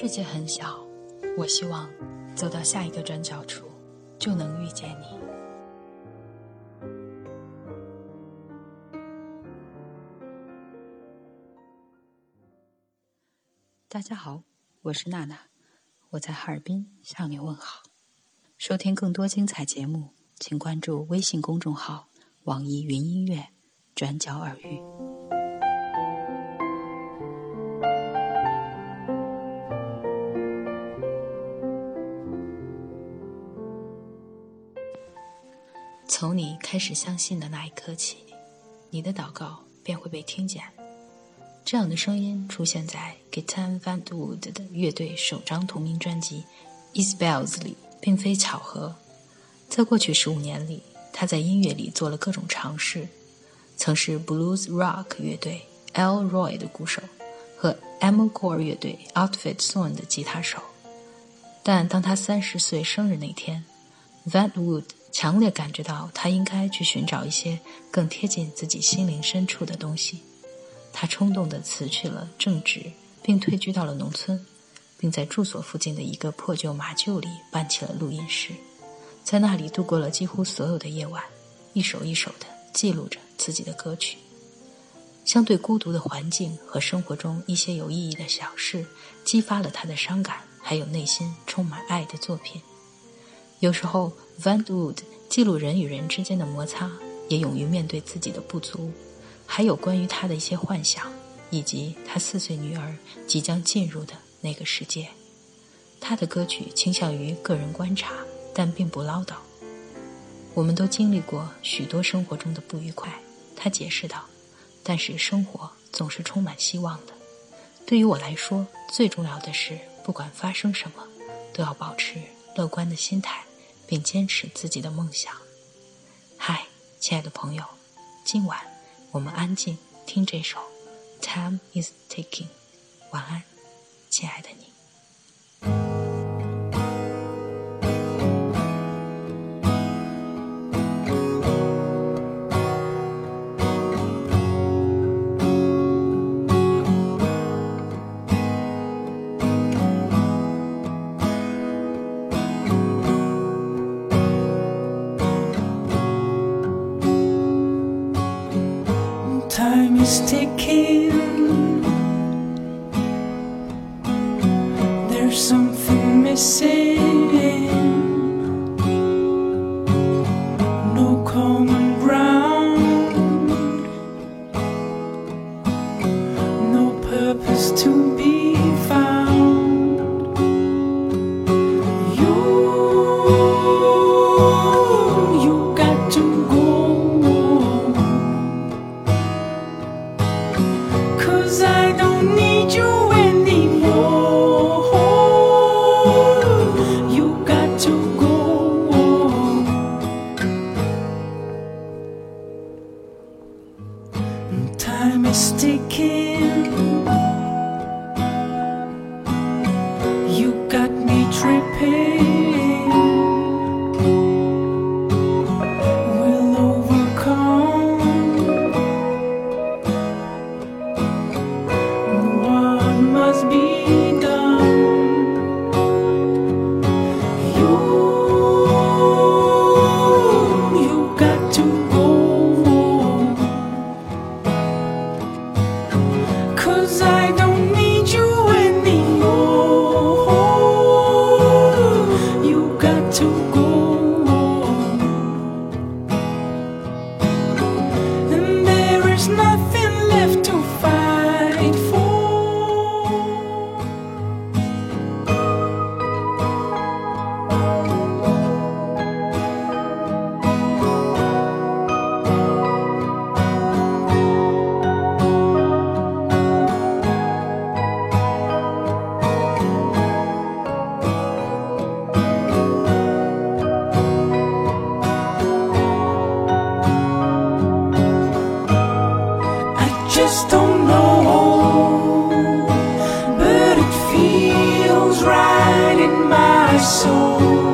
世界很小，我希望走到下一个转角处，就能遇见你。大家好，我是娜娜，我在哈尔滨向你问好。收听更多精彩节目，请关注微信公众号“网易云音乐”转角耳语。从你开始相信的那一刻起，你的祷告便会被听见。这样的声音出现在 Gitan Van Wood 的乐队首张同名专辑《Isbells》里，并非巧合。在过去十五年里，他在音乐里做了各种尝试，曾是 Blues Rock 乐队 L. Roy 的鼓手和 Amocore 乐队 Outfit Song 的吉他手。但当他三十岁生日那天，Van Wood 强烈感觉到他应该去寻找一些更贴近自己心灵深处的东西。他冲动地辞去了正职，并退居到了农村，并在住所附近的一个破旧马厩里办起了录音室，在那里度过了几乎所有的夜晚，一首一首地记录着自己的歌曲。相对孤独的环境和生活中一些有意义的小事，激发了他的伤感，还有内心充满爱的作品。有时候，Van Wood 记录人与人之间的摩擦，也勇于面对自己的不足。还有关于他的一些幻想，以及他四岁女儿即将进入的那个世界。他的歌曲倾向于个人观察，但并不唠叨。我们都经历过许多生活中的不愉快，他解释道。但是生活总是充满希望的。对于我来说，最重要的是，不管发生什么，都要保持乐观的心态，并坚持自己的梦想。嗨，亲爱的朋友，今晚。我们安静听这首《Time Is Taking》，晚安，亲爱的你。king. feels right in my soul.